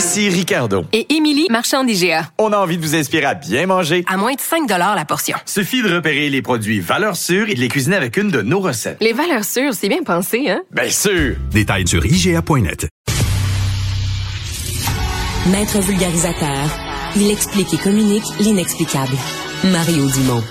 Ici Ricardo. Et Émilie, marchand d'IGA. On a envie de vous inspirer à bien manger. À moins de 5 la portion. Suffit de repérer les produits valeurs sûres et de les cuisiner avec une de nos recettes. Les valeurs sûres, c'est bien pensé, hein? Bien sûr! Détails sur IGA.net. Maître vulgarisateur, il explique et communique l'inexplicable. Mario Dumont.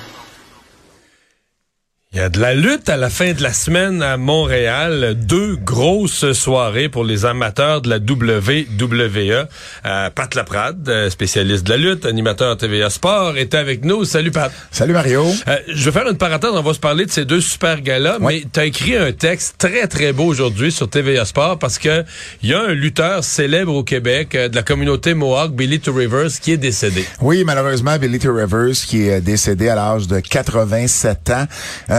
Il y a de la lutte à la fin de la semaine à Montréal. Deux grosses soirées pour les amateurs de la WWE. Euh, Pat Laprade, euh, spécialiste de la lutte, animateur TVA Sport, est avec nous. Salut Pat. Salut Mario. Euh, je vais faire une parenthèse, on va se parler de ces deux super galas, mais tu as écrit un texte très très beau aujourd'hui sur TVA Sport parce que il y a un lutteur célèbre au Québec de la communauté Mohawk, Billy Two Rivers, qui est décédé. Oui, malheureusement, Billy Two Rivers, qui est décédé à l'âge de 87 ans.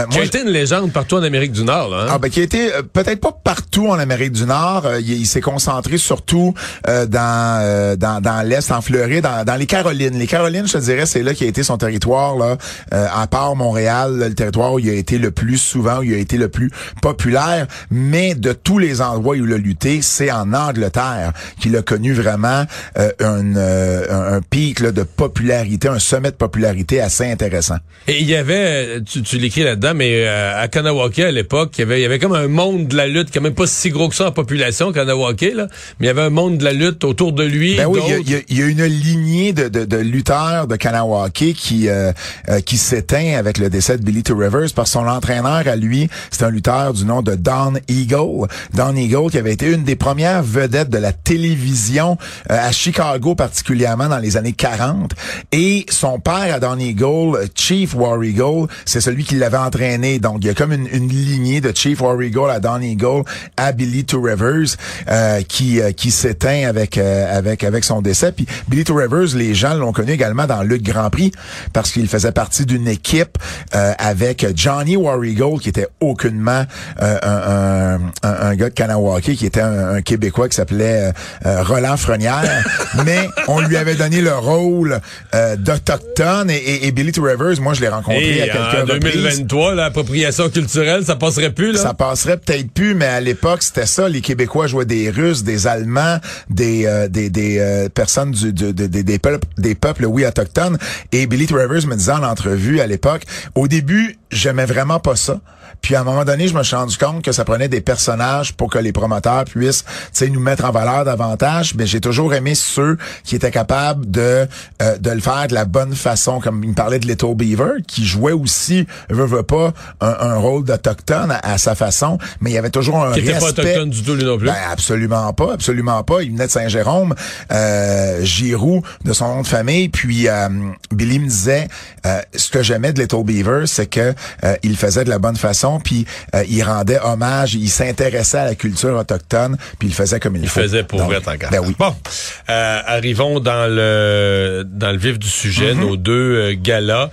Euh, qui a été une légende partout en Amérique du Nord. Là, hein? Ah ben qui a été euh, peut-être pas partout en Amérique du Nord. Euh, il, s'est concentré surtout euh, dans, dans, dans l'est, en Floride, dans, dans, les Carolines. Les Carolines, je te dirais, c'est là qui a été son territoire là, à part Montréal, le territoire où il a été le plus souvent, où il a été le plus populaire. Mais de tous les endroits où il a lutté, c'est en Angleterre qu'il a connu vraiment un, un, pic là, de popularité, un sommet de popularité assez intéressant. Et il y avait, tu, tu l'écris là-dedans mais euh, à Kanawake à l'époque, il y avait, il y avait comme un monde de la lutte, quand même pas si gros que ça en population, Kanawake, là, mais il y avait un monde de la lutte autour de lui. Ben oui, il y, y, a, une lignée de, de, de lutteurs de Kanawake qui euh, euh, qui s'éteint avec le décès de Billy Two Rivers parce que son entraîneur à lui, c'est un lutteur du nom de Don Eagle. Don Eagle qui avait été une des premières vedettes de la télévision à Chicago particulièrement dans les années 40 et son père à Don Eagle, Chief War Eagle, c'est celui qui l'avait entraîné donc, il y a comme une, lignée de Chief War Eagle à Don Eagle à Billy Two Rivers euh, qui euh, qui s'éteint avec euh, avec avec son décès. Puis Billy Two Rivers, les gens l'ont connu également dans le Grand Prix parce qu'il faisait partie d'une équipe avec Johnny War Eagle qui était aucunement un, un, un, gars de Kanawake, qui était un, Québécois qui s'appelait Roland Frenière. mais on lui avait donné le rôle d'autochtone et, et, Billy Two Rivers, moi je l'ai rencontré à quelques en 2023, l'appropriation culturelle, ça passerait plus, là? Ça passerait peut-être plus, mais à l'époque, c'était ça. Les Québécois jouaient des Russes, des Allemands, des euh, des, euh, personnes des peuples, des peuples, oui, autochtones. Et Billy Travers me disait en entrevue à l'époque, au début, j'aimais vraiment pas ça. Puis à un moment donné, je me suis rendu compte que ça prenait des personnages pour que les promoteurs puissent, nous mettre en valeur davantage. Mais j'ai toujours aimé ceux qui étaient capables de euh, de le faire de la bonne façon. Comme il me parlait de Little Beaver, qui jouait aussi, veut, veut pas, un, rôle d'autochtone à, sa façon, mais il y avait toujours un qui respect. pas autochtone du tout, lui non plus. Ben, absolument pas, absolument pas. Il venait de Saint-Jérôme, euh, Giroux de son nom de famille. Puis euh, Billy me disait, euh, ce que j'aimais de Little Beaver, c'est que euh, il faisait de la bonne façon, puis euh, il rendait hommage, il s'intéressait à la culture autochtone, puis il faisait comme il, il faut. faisait pour vrai tant Ben oui. Bon, arrivons dans le dans le vif du sujet, mm-hmm. nos deux galas.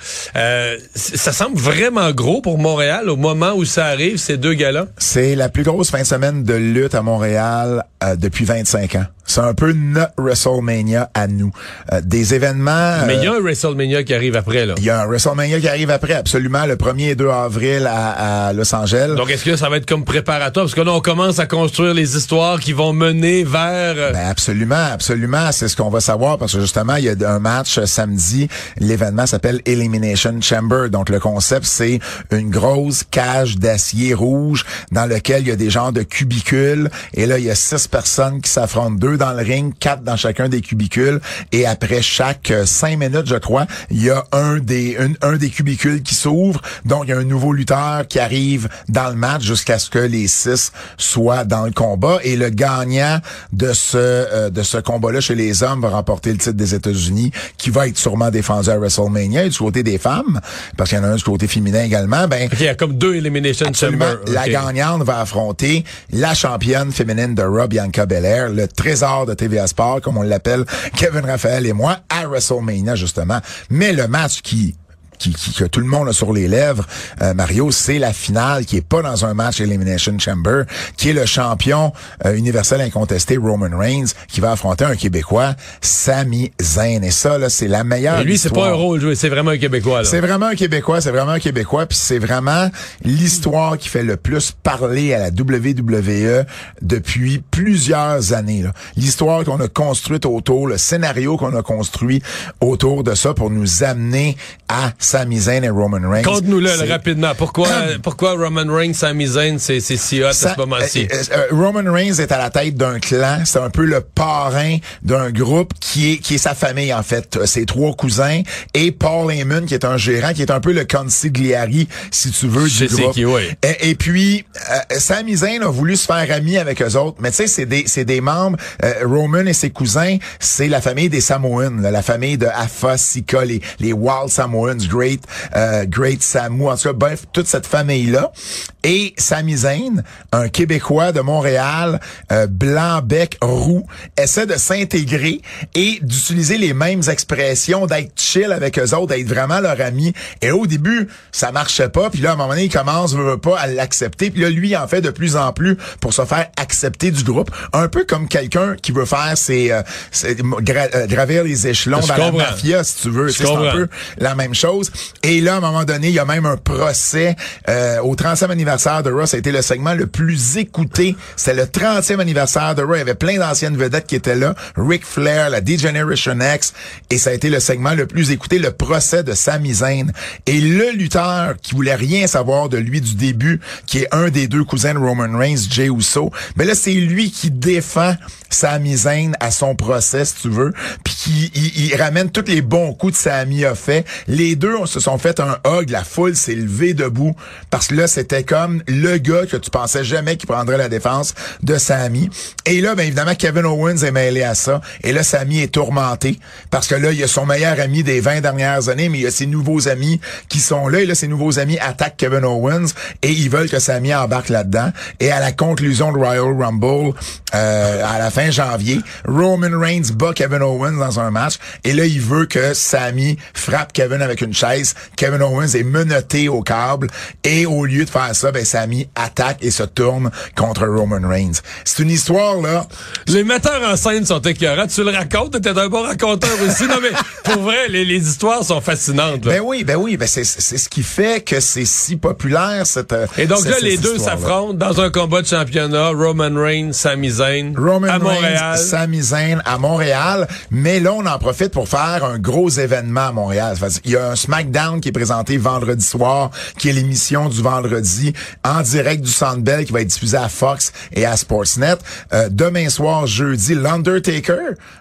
ça semble vraiment gros pour Montréal au moment où ça arrive, ces deux galas? C'est la plus grosse fin de semaine de lutte à Montréal depuis 25 ans. C'est un peu notre WrestleMania à nous. Euh, des événements... Mais il y a un WrestleMania qui arrive après, là. Il y a un WrestleMania qui arrive après, absolument, le 1er et 2 avril à, Los Angeles. Donc, est-ce que ça va être comme préparatoire? Parce que là, on commence à construire les histoires qui vont mener vers... Euh, ben absolument, absolument. C'est ce qu'on va savoir parce que justement, il y a un match samedi. L'événement s'appelle Elimination Chamber. Donc, le concept, c'est une grosse cage d'acier rouge dans lequel il y a des genres de cubicules. Et là, il y a six personnes qui s'affrontent deux dans le ring, quatre dans chacun des cubicules. Et après chaque euh, cinq minutes, je crois, il y a un des un, des cubicules qui s'ouvre. Donc, il y a un nouveau lutteur qui arrive dans le match jusqu'à ce que les six soient dans le combat. Et le gagnant de ce euh, de ce combat-là chez les hommes va remporter le titre des États-Unis, qui va être sûrement défendu à WrestleMania. Et du côté des femmes, parce qu'il y en a un du côté féminin également, ben il y a comme deux Elimination Chamber. La gagnante va affronter la championne féminine de Rob Bianca Belair, le trésor de TVA Sport, comme on l'appelle, Kevin Raphaël et moi, à WrestleMania, justement. Mais le match qui qui, qui- que tout le monde a sur les lèvres, euh, Mario, c'est la finale qui est pas dans un match Elimination Chamber, qui est le champion euh, universel incontesté Roman Reigns, qui va affronter un Québécois, Sami Zayn. Et ça, là, c'est la meilleure Et lui, c'est pas un rôle joué, c'est vraiment un Québécois. C'est vraiment un Québécois, c'est vraiment un Québécois, puis c'est vraiment l'histoire qui fait le plus parler à la WWE depuis plusieurs années. L'histoire qu'on a construite autour, le scénario qu'on a construit autour de ça pour nous amener à Sami Zayn et Roman Reigns. Conte-nous le C'est- rapidement. Pourquoi, pourquoi Roman Reigns, Sami Zayn, c'est si hot à ce moment-ci? euh, euh, Roman Reigns est à la tête d'un clan. C'est un peu le parrain d'un groupe qui est qui est sa famille en fait. Euh, Ses trois cousins et Paul Heyman qui est un gérant, qui est un peu le consigliari si tu veux du groupe. qui, ouais. Et, et puis euh, Sami Zayn a voulu se faire ami avec eux autres, mais tu sais c'est des c'est des membres. euh, Roman et ses cousins, c'est la famille des Samoans, là, la famille de Afa, Sika, les les Wild Samoans, Great euh, Great Samu, en tout cas bref toute cette famille là. Et Sami Zayn, un Québécois de Montréal, euh, blanc bec roux, essaie de s'intégrer et d'utiliser les mêmes expressions, d'être chill avec eux autres, d'être vraiment leur ami. Et au début, ça marchait pas. Puis là, à un moment donné, il commence, veut, veut pas, à l'accepter. Puis là, lui, il en fait de plus en plus pour se faire accepter du groupe. Un peu comme quelqu'un qui veut faire ses, euh, ses- gra- euh, gravir les échelons Je dans la mafia, si tu veux. C'est un peu la même chose. Et là, à un moment donné, il y a même un procès euh, au 30e anniversaire de Raw. Ça a été le segment le plus écouté. C'est le 30e anniversaire de Raw. Il y avait plein d'anciennes vedettes qui étaient là. Ric Flair, la D-Generation X. Et ça a été le segment le plus écouté, le procès de Sami Zayn. Et le lutteur qui voulait rien savoir de lui du début, qui est un des deux cousins de Roman Reigns, Jey Uso, mais là, c'est lui qui défend Sami Zayn à son procès, si tu veux, puis qui il, il ramène tous les bons coups que Sami a fait. Les deux on se sont fait un hug, la foule s'est levée debout, parce que là, c'était comme le gars que tu pensais jamais qui prendrait la défense de Sami. Et là, bien évidemment, Kevin Owens est mêlé à ça. Et là, Sami est tourmenté, parce que là, il y a son meilleur ami des 20 dernières années, mais il y a ses nouveaux amis qui sont là. Et là, ses nouveaux amis attaquent Kevin Owens, et ils veulent que Sami embarque là-dedans. Et à la conclusion de Royal Rumble, euh, à la fin janvier, Roman Reigns bat Kevin Owens dans un match. Et là, il veut que Sami frappe Kevin avec une chaise. Kevin Owens est menotté au câble. Et au lieu de faire ça, ben, Sami attaque et se tourne contre Roman Reigns. C'est une histoire, là. Les metteurs en scène sont écœurants. Tu le racontes, t'es un bon raconteur aussi. Non, mais pour vrai, les, les histoires sont fascinantes. là. Ben oui, ben oui, ben c'est ce qui fait que c'est si populaire cette. euh, Et donc cette- là, les deux s'affrontent dans un combat de championnat. Roman Reigns, Sami Zayn, Roman à Montréal. Reigns, Sami Zayn à Montréal. Mais là, on en profite pour faire un gros événement à Montréal. Ça Il y a un SmackDown qui est présenté vendredi soir, qui est l'émission du vendredi en direct du Centre Bell qui va être diffusée à Fox et à Sportsnet. Euh, demain soir, jeudi, l'Undertaker,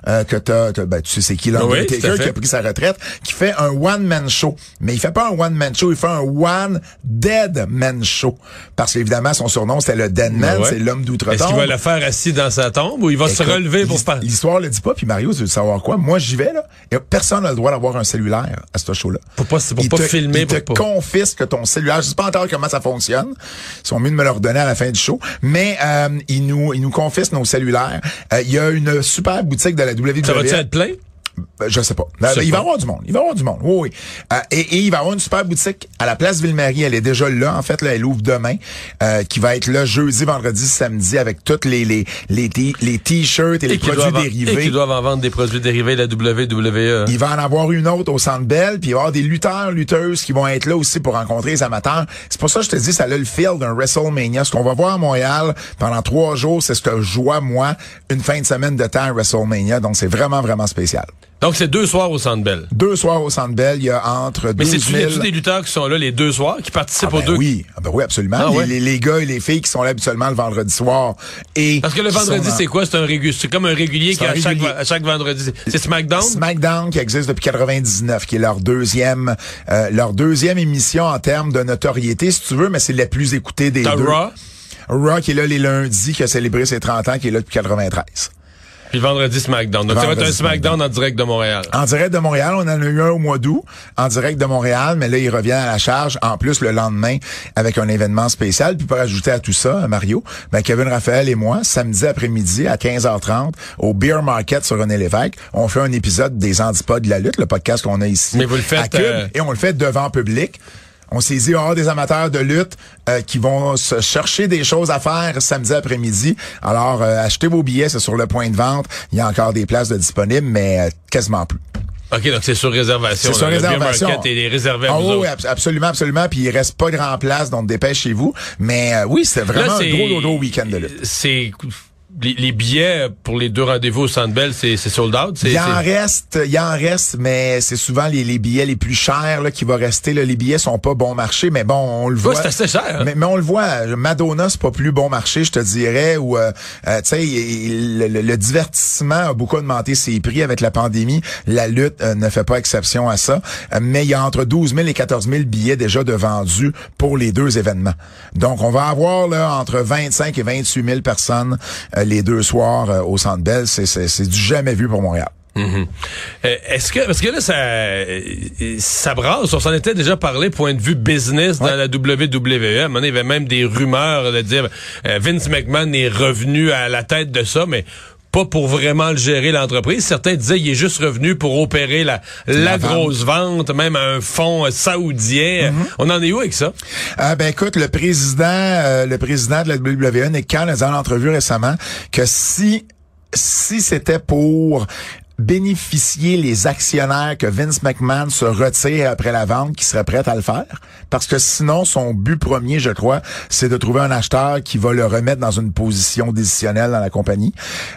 euh, que t'as, ben, tu sais c'est qui l'Undertaker, qui a pris sa retraite, qui fait un one-man show. Mais il fait pas un one-man show, il fait un one-dead-man show. Parce qu'évidemment, son surnom, c'était le Dead Man, Ben ouais. c'est l'homme d'outre-tombe. Est-ce qu'il va le faire assis dans sa tombe ou il va se relever pour pas... L'histoire le dit pas, puis Mario, tu veux savoir quoi? Moi, j'y vais, là. Et personne n'a le droit d'avoir un cellulaire à ce show-là. Pour pas- pour Il pas te- filmer, Il te pas- confisque ton cellulaire. Je sais pas encore comment ça fonctionne. Ils sont mieux de me le redonner à la fin du show. Mais, euh, ils nous, ils nous confisquent nos cellulaires. Euh, Il y a une super boutique de la WWE. Ça va-tu être plein? Ben, Je sais pas. Sais il va y avoir du monde. Il va y avoir du monde. Oui, oui. Euh, et, et il va y avoir une super boutique à la place Ville-Marie. Elle est déjà là. En fait, là, elle ouvre demain. euh, qui va être là jeudi, vendredi, samedi avec toutes les les les t-shirts et, les produits doivent dérivés. Et qui doivent en vendre des produits dérivés de la WWE. Il va en avoir une autre au Centre Bell, puis il va y avoir des lutteurs, lutteuses qui vont être là aussi pour rencontrer les amateurs. C'est pour ça que je te dis, ça a le feel d'un WrestleMania. Ce qu'on va voir à Montréal pendant trois jours, c'est ce que je vois, moi, une fin de semaine de temps à WrestleMania. Donc, c'est vraiment, vraiment spécial. Donc, c'est deux soirs au Centre Bell. Deux soirs au Centre Bell, il y a entre Mais 12 c'est-tu y 000... a-tu des lutteurs qui sont là les deux soirs, qui participent Ah aux ben deux? oui, ah ben oui, absolument. Ah les, ouais? les, les gars et les filles qui sont là habituellement le vendredi soir. Et Parce que le vendredi, c'est quoi? C'est un régulier, c'est comme un régulier qui à chaque, à chaque vendredi. C'est- C'est SmackDown? SmackDown qui existe depuis 99, qui est leur deuxième euh, leur deuxième émission en termes de notoriété, si tu veux, mais c'est la plus écoutée des deux. Raw? Raw qui est là les lundis, qui a célébré ses 30 ans, qui est là depuis 93. Puis vendredi, SmackDown. Donc, ça va être un SmackDown en direct de Montréal. En direct de Montréal, on en a eu un au mois d'août, en direct de Montréal, mais là, il revient à la charge, en plus, le lendemain, avec un événement spécial. Puis pour ajouter à tout ça, Mario, ben, Kevin Raphaël et moi, samedi après-midi, à 15h30, au Beer Market sur René Lévesque, on fait un épisode des Antipodes de la lutte, le podcast qu'on a ici Mais vous le faites, à Cube, euh, et on le fait devant public. On s'est dit, aura des amateurs de lutte euh, qui vont se chercher des choses à faire samedi après-midi. Alors, euh, achetez vos billets, c'est sur le point de vente. Il y a encore des places de disponibles, mais euh, quasiment plus. OK, donc c'est sur réservation. C'est sur. Le réservation. Market est réservé à Ah vous oui, autres. absolument, absolument. Puis il reste pas grand place, donc dépêchez-vous. Mais euh, oui, c'est vraiment Là, un c'est- gros dodo week-end de lutte. C'est les, les billets pour les deux rendez-vous au Centre Bell, c'est sold out. C'est Il en reste, il en reste, mais c'est souvent les, les billets les plus chers là, qui vont rester. Là. Les billets sont pas bon marché, mais bon, on le Ouais, voit. c'est assez cher. hein? Mais, mais on le voit, Madonna, c'est pas plus bon marché, je te dirais, ou euh, euh, tu sais, le, le- le divertissement a beaucoup augmenté ses prix avec la pandémie. La lutte euh, ne fait pas exception à ça. Mais il y a entre 12 000 et 14 000 billets déjà de vendus pour les deux événements. Donc, on va avoir là entre 25 et 28 000 personnes euh, les deux soirs euh, au Centre Bell. C'est, du jamais vu pour Montréal. Euh, Est-ce que parce que là ça ça brasse, on s'en était déjà parlé point de vue business dans Ouais. la WWE. À un moment donné, il y avait même des rumeurs de dire euh, Vince McMahon est revenu à la tête de ça, mais pas pour vraiment le gérer l'entreprise. Certains disaient il est juste revenu pour opérer la, la, vente. grosse vente, même à un fonds saoudien. On en est où avec ça? Euh, ben écoute, le président, euh, le président de la WWE, Nick Khan, a dit en entrevue récemment que si si c'était pour bénéficier les actionnaires que Vince McMahon se retire après la vente, qui serait prêt à le faire? Parce que sinon, son but premier, je crois, c'est de trouver un acheteur qui va le remettre dans une position décisionnelle dans la compagnie.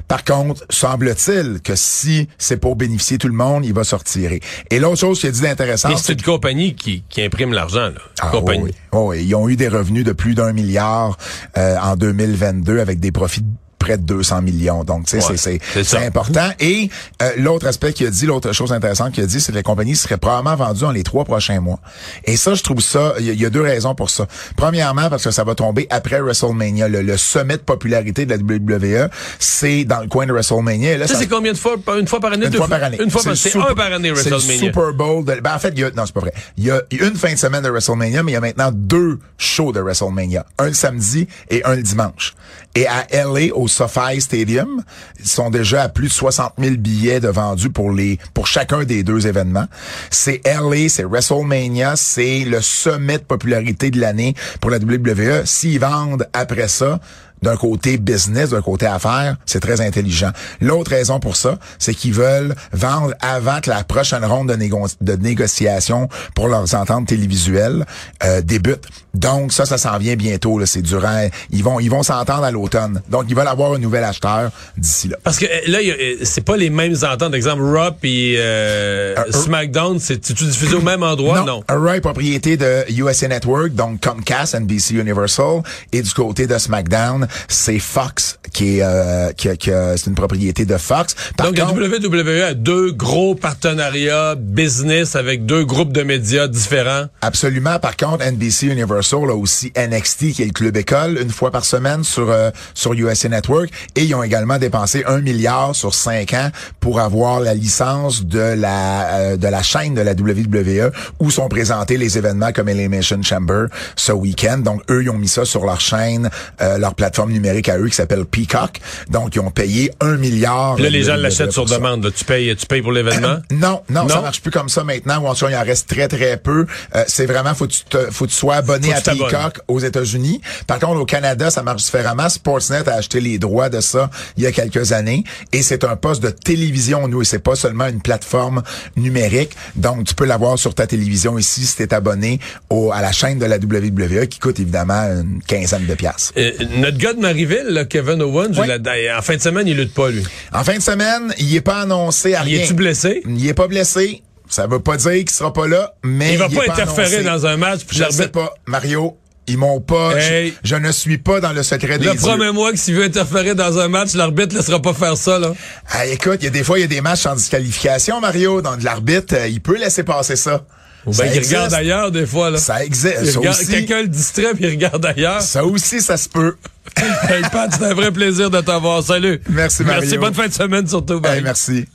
Par contre, semble-t-il que si c'est pour bénéficier tout le monde, il va se retirer. Et l'autre chose qui a dit d'intéressant, c'est une compagnie qui, qui imprime l'argent. là. ah, compagnie. oui, Ils ont eu des revenus de plus d'un milliard euh, en 2022 avec des profits près de 200 millions. Donc, tu sais, Ouais, c'est- important. Et euh, l'autre aspect qu'il a dit, l'autre chose intéressante qu'il a dit, c'est que la compagnie serait probablement vendue dans les trois prochains mois. Et ça, je trouve ça, il y, y a deux raisons pour ça. Premièrement, parce que ça va tomber après WrestleMania. Le, le sommet de popularité de la WWE, c'est dans le coin de WrestleMania. Et là, Ça, ça- c'est combien de fois? Une fois par année? une deux fois par année. Une fois par C'est un par année, C'est le WrestleMania. Super Bowl. De, ben, en fait, il y a, non, c'est pas vrai. Il y a une fin de semaine de WrestleMania, mais il y a maintenant deux shows de WrestleMania. Un le samedi et un le dimanche. Et à LA, au SoFi Stadium, ils sont déjà à plus de 60 000 billets de vendus pour les, pour chacun des deux événements. C'est LA, c'est WrestleMania, c'est le sommet de popularité de l'année pour la WWE. S'ils vendent après ça, d'un côté business, d'un côté affaires, c'est très intelligent. L'autre raison pour ça, c'est qu'ils veulent vendre avant que la prochaine ronde de, négo- de négociation pour leurs ententes télévisuelles euh, débute. Donc ça, ça s'en vient bientôt. C'est durant, ils vont, ils vont s'entendre à l'automne. Donc ils veulent avoir un nouvel acheteur d'ici là. Parce que euh, là, euh, c'est pas les mêmes ententes. Exemple, Raw et euh, Euh, SmackDown, c'est tu diffusé au même endroit? Non. Raw est propriété de USA Network, donc Comcast, NBC Universal, et du côté de SmackDown, c'est Fox qui est, euh, qui, qui c'est une propriété de Fox. Par Donc, contre- la WWE a deux gros partenariats business avec deux groupes de médias différents. Absolument. Par contre, NBC Universal a aussi NXT, qui est le club école, une fois par semaine sur euh, sur USA Network. Et ils ont également dépensé un milliard sur cinq ans pour avoir la licence de la euh, de la chaîne de la WWE où sont présentés les événements comme Elimination Chamber ce week-end. Donc, eux, ils ont mis ça sur leur chaîne, euh, leur plateforme numérique à eux qui s'appelle Peacock. Donc, ils ont payé un milliard. Là, les gens l'achètent sur ça. demande. là. Tu payes, tu payes pour l'événement? Non, non, ça Non? marche plus comme ça maintenant. Ou en tout cas, il en reste très très peu. Euh, c'est vraiment faut que tu te, faut que tu sois abonné Faut à. Peacock aux États-Unis. Par contre, au Canada, ça marche différemment. Sportsnet a acheté les droits de ça il y a quelques années et c'est un poste de télévision nous et c'est pas seulement une plateforme numérique. Donc tu peux l'avoir sur ta télévision ici si t'es abonné au, à la chaîne de la WWE qui coûte évidemment une quinzaine de piastres. Euh, notre gars de Marieville, là, Kevin Owens, il en fin de semaine, il lutte pas, lui. En fin de semaine, il est pas annoncé à Il rien. est-tu blessé? Il est pas blessé. Ça veut pas dire qu'il sera pas là, mais Il va est pas interférer annoncé. dans un match. puis Je l'arbitre- sais pas, Mario. Ils m'ont pas. Hey. Je, je ne suis pas dans le secret des yeux. promets-moi que s'il veut interférer dans un match, l'arbitre ne laissera pas faire ça, là. Ah, écoute, il y a des fois, il y a des matchs en disqualification, Mario. Donc, l'arbitre, euh, il peut laisser passer ça. Ou qu'il existe. regarde ailleurs, des fois, là. Ça existe. Il Quelqu'un le distrait puis il regarde ailleurs. ça aussi, ça se peut. hey, Pat, c'est un vrai plaisir de t'avoir. Salut. Merci, Merci, Mario. bonne fin de semaine surtout. Hey, merci.